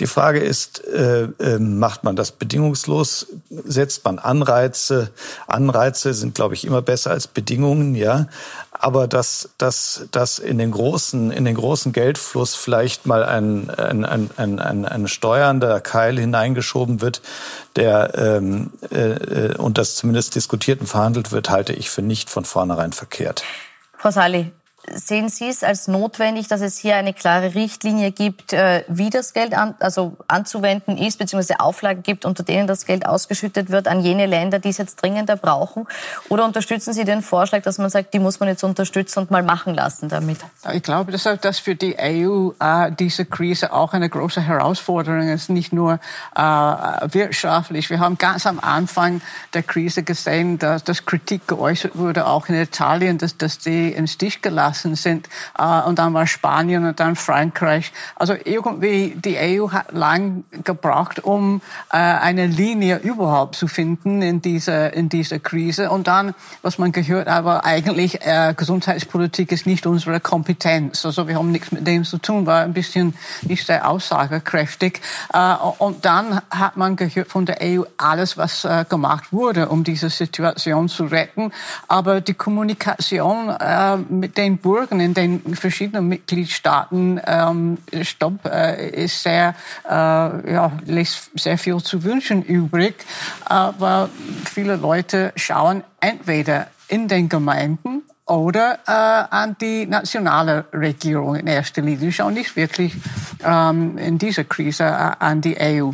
Die Frage ist, äh, äh, macht man das bedingungslos? Setzt man Anreize? Anreize sind, glaube ich, immer besser als Bedingungen, ja. Aber dass, dass, dass in den großen, in den großen Geldfluss vielleicht mal ein, ein, ein, ein, ein, ein steuernder Keil hineingeschoben wird, der ähm, äh, und das zumindest diskutiert und verhandelt wird, halte ich für nicht von vornherein verkehrt. Frau Sali, Sehen Sie es als notwendig, dass es hier eine klare Richtlinie gibt, äh, wie das Geld an, also anzuwenden ist, beziehungsweise Auflagen gibt, unter denen das Geld ausgeschüttet wird an jene Länder, die es jetzt dringender brauchen? Oder unterstützen Sie den Vorschlag, dass man sagt, die muss man jetzt unterstützen und mal machen lassen damit? Ich glaube, dass, dass für die EU äh, diese Krise auch eine große Herausforderung ist, nicht nur äh, wirtschaftlich. Wir haben ganz am Anfang der Krise gesehen, dass, dass Kritik geäußert wurde, auch in Italien, dass, dass die im Stich gelassen gelassen sind. Äh, und dann war Spanien und dann Frankreich. Also irgendwie, die EU hat lang gebraucht, um äh, eine Linie überhaupt zu finden in dieser, in dieser Krise. Und dann, was man gehört, aber eigentlich äh, Gesundheitspolitik ist nicht unsere Kompetenz. Also wir haben nichts mit dem zu tun, war ein bisschen nicht sehr aussagekräftig. Und dann hat man gehört von der EU alles, was gemacht wurde, um diese Situation zu retten. Aber die Kommunikation mit den Bürgern in den verschiedenen Mitgliedstaaten ähm, Stopp äh, ist sehr, äh, ja, lässt sehr viel zu wünschen übrig. Aber viele Leute schauen entweder in den Gemeinden oder äh, an die nationale Regierung in erster Linie, schauen nicht wirklich ähm, in dieser Krise äh, an die EU.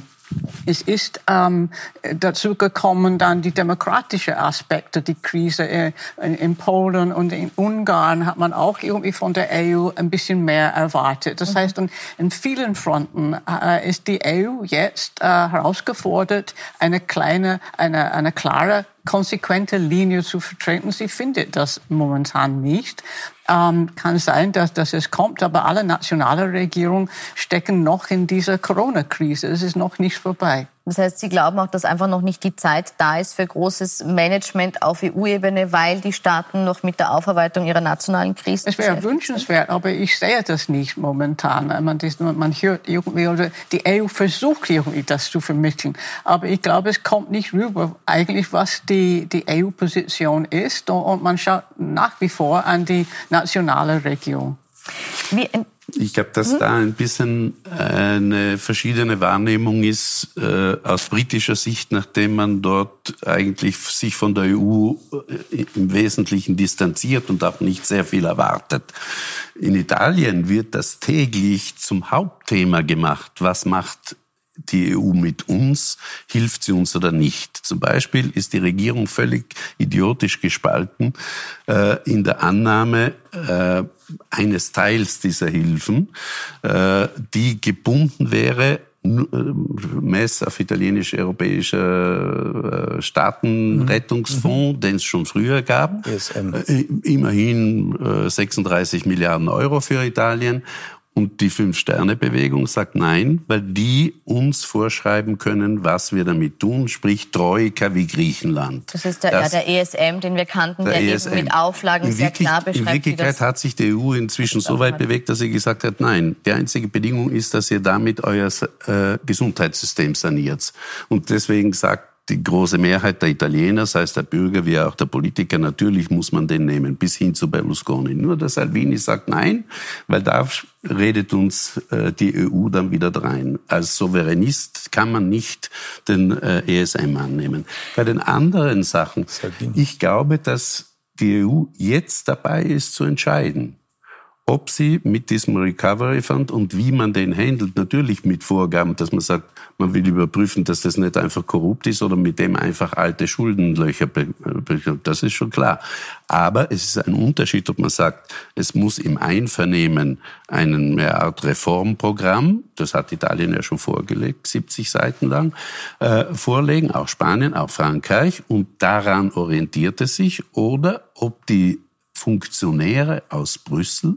Es ist ähm, dazu gekommen, dann die demokratischen Aspekte, die Krise in, in, Polen und in Ungarn hat man auch irgendwie von der EU ein bisschen mehr erwartet. Das mhm. heißt, in, in vielen Fronten äh, ist die EU jetzt äh, herausgefordert, eine kleine, eine, eine klare konsequente Linie zu vertreten. Sie findet das momentan nicht. Ähm, kann sein, dass, dass es kommt, aber alle nationalen Regierungen stecken noch in dieser Corona-Krise. Es ist noch nicht vorbei. Das heißt, Sie glauben auch, dass einfach noch nicht die Zeit da ist für großes Management auf EU-Ebene, weil die Staaten noch mit der Aufarbeitung ihrer nationalen Krisen. Es wäre wünschenswert, aber ich sehe das nicht momentan. Man, das, man hört irgendwie, oder die EU versucht irgendwie das zu vermitteln. Aber ich glaube, es kommt nicht rüber, eigentlich, was die, die EU-Position ist. Und man schaut nach wie vor an die nationale Region. Wie ich glaube, dass hm? da ein bisschen eine verschiedene Wahrnehmung ist äh, aus britischer Sicht, nachdem man dort eigentlich sich von der EU äh, im Wesentlichen distanziert und auch nicht sehr viel erwartet. In Italien wird das täglich zum Hauptthema gemacht. Was macht die EU mit uns, hilft sie uns oder nicht. Zum Beispiel ist die Regierung völlig idiotisch gespalten äh, in der Annahme äh, eines Teils dieser Hilfen, äh, die gebunden wäre äh, Mess auf italienisch-europäischer äh, Staatenrettungsfonds, mhm. den es schon früher gab. ESM. Äh, immerhin 36 Milliarden Euro für Italien. Und die Fünf-Sterne-Bewegung sagt nein, weil die uns vorschreiben können, was wir damit tun, sprich Troika wie Griechenland. Das ist der, das, ja, der ESM, den wir kannten, der, der ESM. eben mit Auflagen in sehr klar beschreibt. In Wirklichkeit hat sich die EU inzwischen so weit bewegt, dass sie gesagt hat, nein, die einzige Bedingung ist, dass ihr damit euer äh, Gesundheitssystem saniert. Und deswegen sagt die große Mehrheit der Italiener, sei es der Bürger wie auch der Politiker, natürlich muss man den nehmen, bis hin zu Berlusconi. Nur der Salvini sagt nein, weil da redet uns äh, die EU dann wieder drein. Als Souveränist kann man nicht den äh, ESM annehmen. Bei den anderen Sachen, Salvini. ich glaube, dass die EU jetzt dabei ist zu entscheiden ob sie mit diesem Recovery Fund und wie man den handelt, natürlich mit Vorgaben, dass man sagt, man will überprüfen, dass das nicht einfach korrupt ist oder mit dem einfach alte Schuldenlöcher, das ist schon klar. Aber es ist ein Unterschied, ob man sagt, es muss im Einvernehmen eine Art Reformprogramm, das hat Italien ja schon vorgelegt, 70 Seiten lang, äh, vorlegen, auch Spanien, auch Frankreich, und daran orientiert es sich, oder ob die Funktionäre aus Brüssel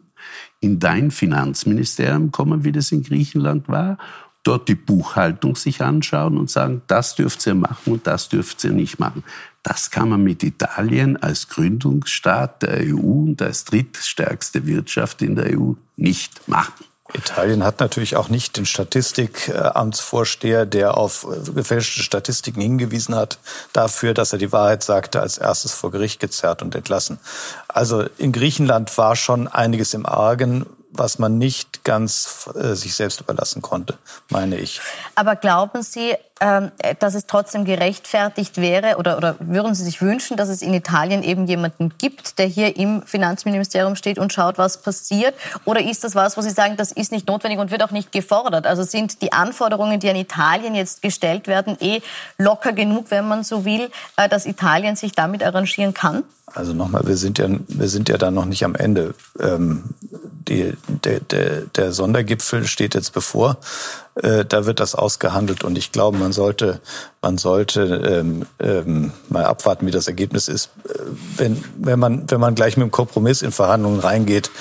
in dein Finanzministerium kommen, wie das in Griechenland war, dort die Buchhaltung sich anschauen und sagen, das dürft ihr machen und das dürft ihr nicht machen. Das kann man mit Italien als Gründungsstaat der EU und als drittstärkste Wirtschaft in der EU nicht machen. Italien hat natürlich auch nicht den Statistikamtsvorsteher, der auf gefälschte Statistiken hingewiesen hat, dafür, dass er die Wahrheit sagte, als erstes vor Gericht gezerrt und entlassen. Also in Griechenland war schon einiges im Argen, was man nicht ganz äh, sich selbst überlassen konnte, meine ich. Aber glauben Sie, ähm, dass es trotzdem gerechtfertigt wäre oder, oder würden Sie sich wünschen, dass es in Italien eben jemanden gibt, der hier im Finanzministerium steht und schaut, was passiert? Oder ist das was, wo Sie sagen, das ist nicht notwendig und wird auch nicht gefordert? Also sind die Anforderungen, die an Italien jetzt gestellt werden, eh locker genug, wenn man so will, äh, dass Italien sich damit arrangieren kann? Also nochmal, wir sind ja, wir sind ja da noch nicht am Ende. Ähm, die, der, der, der Sondergipfel steht jetzt bevor. Äh, da wird das ausgehandelt und ich glaube, man sollte, man sollte ähm, ähm, mal abwarten, wie das Ergebnis ist. Äh, wenn, wenn man, wenn man gleich mit dem Kompromiss in Verhandlungen reingeht,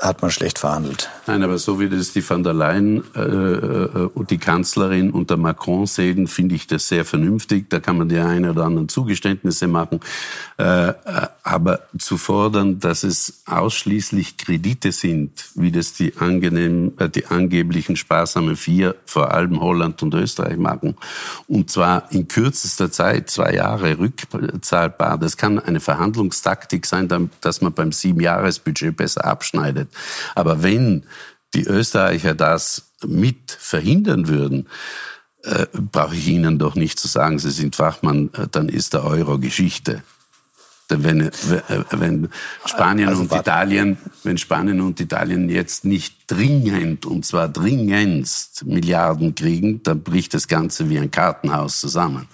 hat man schlecht verhandelt. Nein, aber so wie das die von der Leyen äh, äh, und die Kanzlerin und der Macron sehen, finde ich das sehr vernünftig. Da kann man die eine oder anderen Zugeständnisse machen. Äh, aber zu fordern, dass es ausschließlich Kredite sind, wie das die, angenehm, äh, die angeblichen sparsamen vier, vor allem Holland und Österreich machen, und zwar in kürzester Zeit, zwei Jahre rückzahlbar, das kann eine Verhandlungstaktik sein, dass man beim Siebenjahresbudget besser abschneidet. Aber wenn die Österreicher das mit verhindern würden, äh, brauche ich Ihnen doch nicht zu sagen, Sie sind Fachmann, äh, dann ist der Euro Geschichte. Denn wenn, äh, wenn Spanien also, und Italien, wenn Spanien und Italien jetzt nicht dringend, und zwar dringendst Milliarden kriegen, dann bricht das Ganze wie ein Kartenhaus zusammen.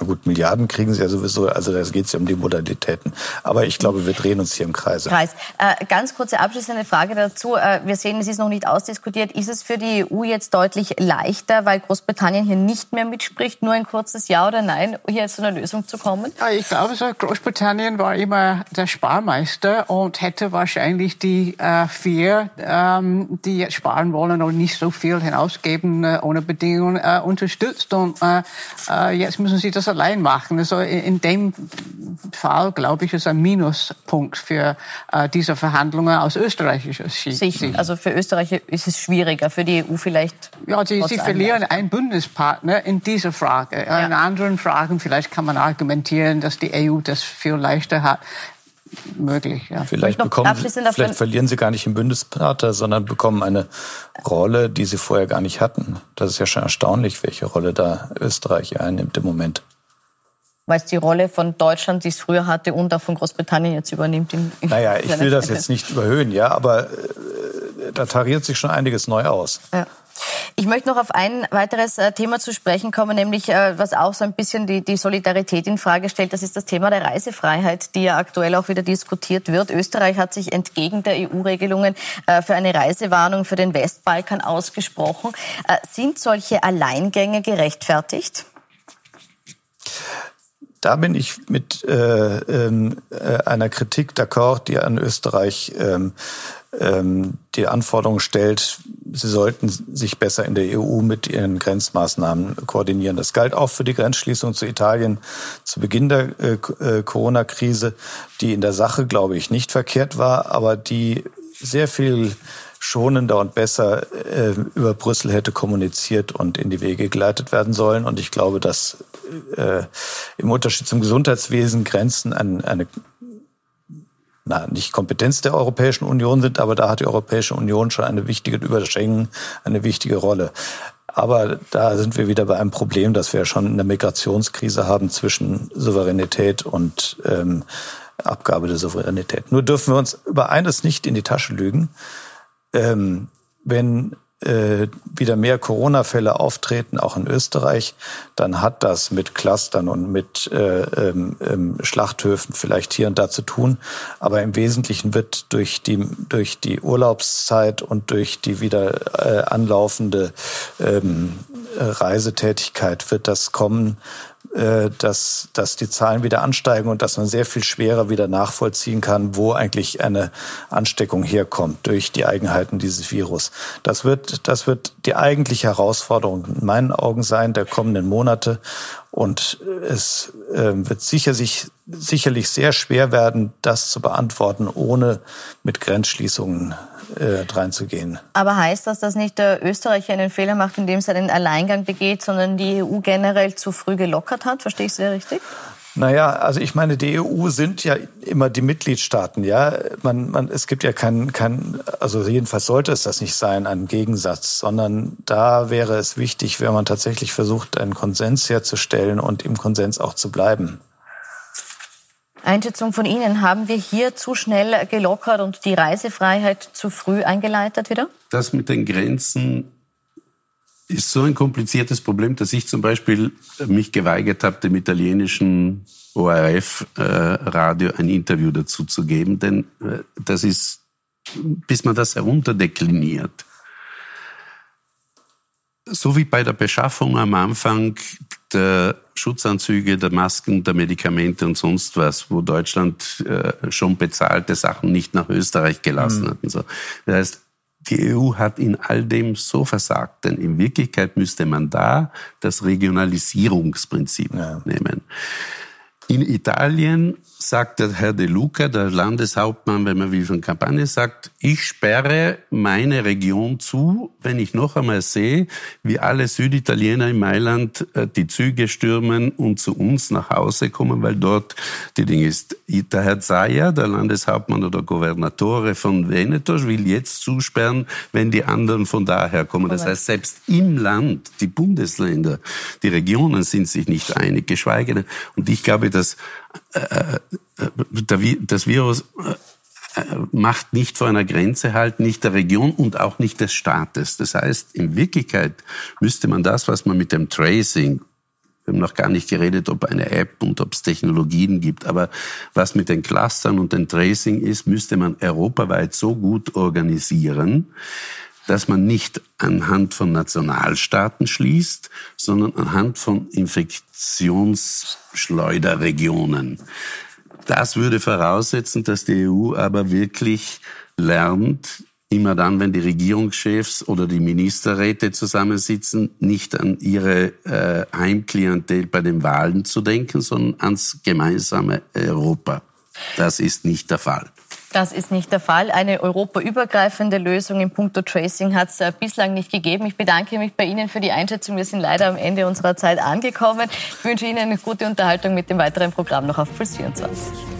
Na gut, Milliarden kriegen sie ja sowieso, also da geht es ja um die Modalitäten. Aber ich glaube, wir drehen uns hier im Kreise. Kreis. Äh, ganz kurze abschließende Frage dazu. Äh, wir sehen, es ist noch nicht ausdiskutiert. Ist es für die EU jetzt deutlich leichter, weil Großbritannien hier nicht mehr mitspricht, nur ein kurzes Ja oder Nein, hier zu einer Lösung zu kommen? Ja, ich glaube, so, Großbritannien war immer der Sparmeister und hätte wahrscheinlich die äh, vier, ähm, die jetzt sparen wollen und nicht so viel hinausgeben äh, ohne Bedingungen, äh, unterstützt. Und äh, äh, jetzt müssen sie das das allein machen. Also in dem Fall, glaube ich, ist ein Minuspunkt für äh, diese Verhandlungen aus österreichischer Sicht. Sicher. Also für Österreich ist es schwieriger, für die EU vielleicht. Ja, sie, sie verlieren einen Bündnispartner in dieser Frage. Ja. In anderen Fragen vielleicht kann man argumentieren, dass die EU das viel leichter hat möglich. Ja. Vielleicht, bekommen, vielleicht verlieren sie gar nicht im Bündnispartner, sondern bekommen eine Rolle, die sie vorher gar nicht hatten. Das ist ja schon erstaunlich, welche Rolle da Österreich einnimmt im Moment weil es die Rolle von Deutschland, die es früher hatte, und auch von Großbritannien jetzt übernimmt. In, in naja, ich will das jetzt nicht überhöhen, ja, aber äh, da tariert sich schon einiges neu aus. Ja. Ich möchte noch auf ein weiteres äh, Thema zu sprechen kommen, nämlich äh, was auch so ein bisschen die, die Solidarität in Frage stellt. Das ist das Thema der Reisefreiheit, die ja aktuell auch wieder diskutiert wird. Österreich hat sich entgegen der EU-Regelungen äh, für eine Reisewarnung für den Westbalkan ausgesprochen. Sind solche Alleingänge gerechtfertigt? Da bin ich mit äh, ähm, äh, einer Kritik d'accord, die an Österreich ähm, ähm, die Anforderung stellt, sie sollten sich besser in der EU mit ihren Grenzmaßnahmen koordinieren. Das galt auch für die Grenzschließung zu Italien zu Beginn der äh, äh Corona-Krise, die in der Sache, glaube ich, nicht verkehrt war, aber die sehr viel schonender und besser äh, über Brüssel hätte kommuniziert und in die Wege geleitet werden sollen. Und ich glaube, dass äh, im Unterschied zum Gesundheitswesen Grenzen an eine na, nicht Kompetenz der Europäischen Union sind, aber da hat die Europäische Union schon eine wichtige, über Schengen eine wichtige Rolle. Aber da sind wir wieder bei einem Problem, dass wir schon eine Migrationskrise haben zwischen Souveränität und ähm, Abgabe der Souveränität. Nur dürfen wir uns über eines nicht in die Tasche lügen ähm, wenn äh, wieder mehr Corona-Fälle auftreten, auch in Österreich, dann hat das mit Clustern und mit äh, ähm, ähm, Schlachthöfen vielleicht hier und da zu tun. Aber im Wesentlichen wird durch die, durch die Urlaubszeit und durch die wieder äh, anlaufende ähm, Reisetätigkeit wird das kommen, dass, dass die Zahlen wieder ansteigen und dass man sehr viel schwerer wieder nachvollziehen kann, wo eigentlich eine Ansteckung herkommt durch die Eigenheiten dieses Virus. Das wird, das wird die eigentliche Herausforderung in meinen Augen sein der kommenden Monate. Und es äh, wird sicher sich, sicherlich sehr schwer werden, das zu beantworten, ohne mit Grenzschließungen äh, reinzugehen. Aber heißt das, dass nicht der Österreicher einen Fehler macht, indem es einen Alleingang begeht, sondern die EU generell zu früh gelockert hat? Verstehe ich sehr richtig? Naja, also ich meine, die EU sind ja immer die Mitgliedstaaten, ja. Man, man, es gibt ja keinen, kein, also jedenfalls sollte es das nicht sein, ein Gegensatz, sondern da wäre es wichtig, wenn man tatsächlich versucht, einen Konsens herzustellen und im Konsens auch zu bleiben. Einschätzung von Ihnen, haben wir hier zu schnell gelockert und die Reisefreiheit zu früh eingeleitet wieder? Das mit den Grenzen ist so ein kompliziertes Problem, dass ich zum Beispiel mich geweigert habe, dem italienischen ORF-Radio ein Interview dazu zu geben, denn äh, das ist, bis man das herunterdekliniert, so wie bei der Beschaffung am Anfang der Schutzanzüge, der Masken, der Medikamente und sonst was, wo Deutschland äh, schon bezahlte Sachen nicht nach Österreich gelassen mhm. hat. Und so. Das heißt, die EU hat in all dem so versagt, denn in Wirklichkeit müsste man da das Regionalisierungsprinzip ja. nehmen. In Italien sagt der Herr De Luca, der Landeshauptmann, wenn man wie von Kampagne sagt, ich sperre meine Region zu, wenn ich noch einmal sehe, wie alle Süditaliener in Mailand äh, die Züge stürmen und zu uns nach Hause kommen, weil dort die Dinge ist. Der Herr Zaia, der Landeshauptmann oder Gouvernatore von Veneto, will jetzt zusperren, wenn die anderen von daher kommen. Das heißt, selbst im Land, die Bundesländer, die Regionen sind sich nicht einig, geschweige denn. Und ich glaube, dass das Virus äh, macht nicht vor einer Grenze halt, nicht der Region und auch nicht des Staates. Das heißt, in Wirklichkeit müsste man das, was man mit dem Tracing, wir haben noch gar nicht geredet, ob eine App und ob es Technologien gibt, aber was mit den Clustern und dem Tracing ist, müsste man europaweit so gut organisieren, dass man nicht anhand von Nationalstaaten schließt, sondern anhand von Infektionsschleuderregionen. Das würde voraussetzen, dass die EU aber wirklich lernt, immer dann, wenn die Regierungschefs oder die Ministerräte zusammensitzen, nicht an ihre äh, Heimklientel bei den Wahlen zu denken, sondern ans gemeinsame Europa. Das ist nicht der Fall. Das ist nicht der Fall. Eine europaübergreifende Lösung im Punkto Tracing hat es äh, bislang nicht gegeben. Ich bedanke mich bei Ihnen für die Einschätzung. Wir sind leider am Ende unserer Zeit angekommen. Ich wünsche Ihnen eine gute Unterhaltung mit dem weiteren Programm noch auf Puls 24.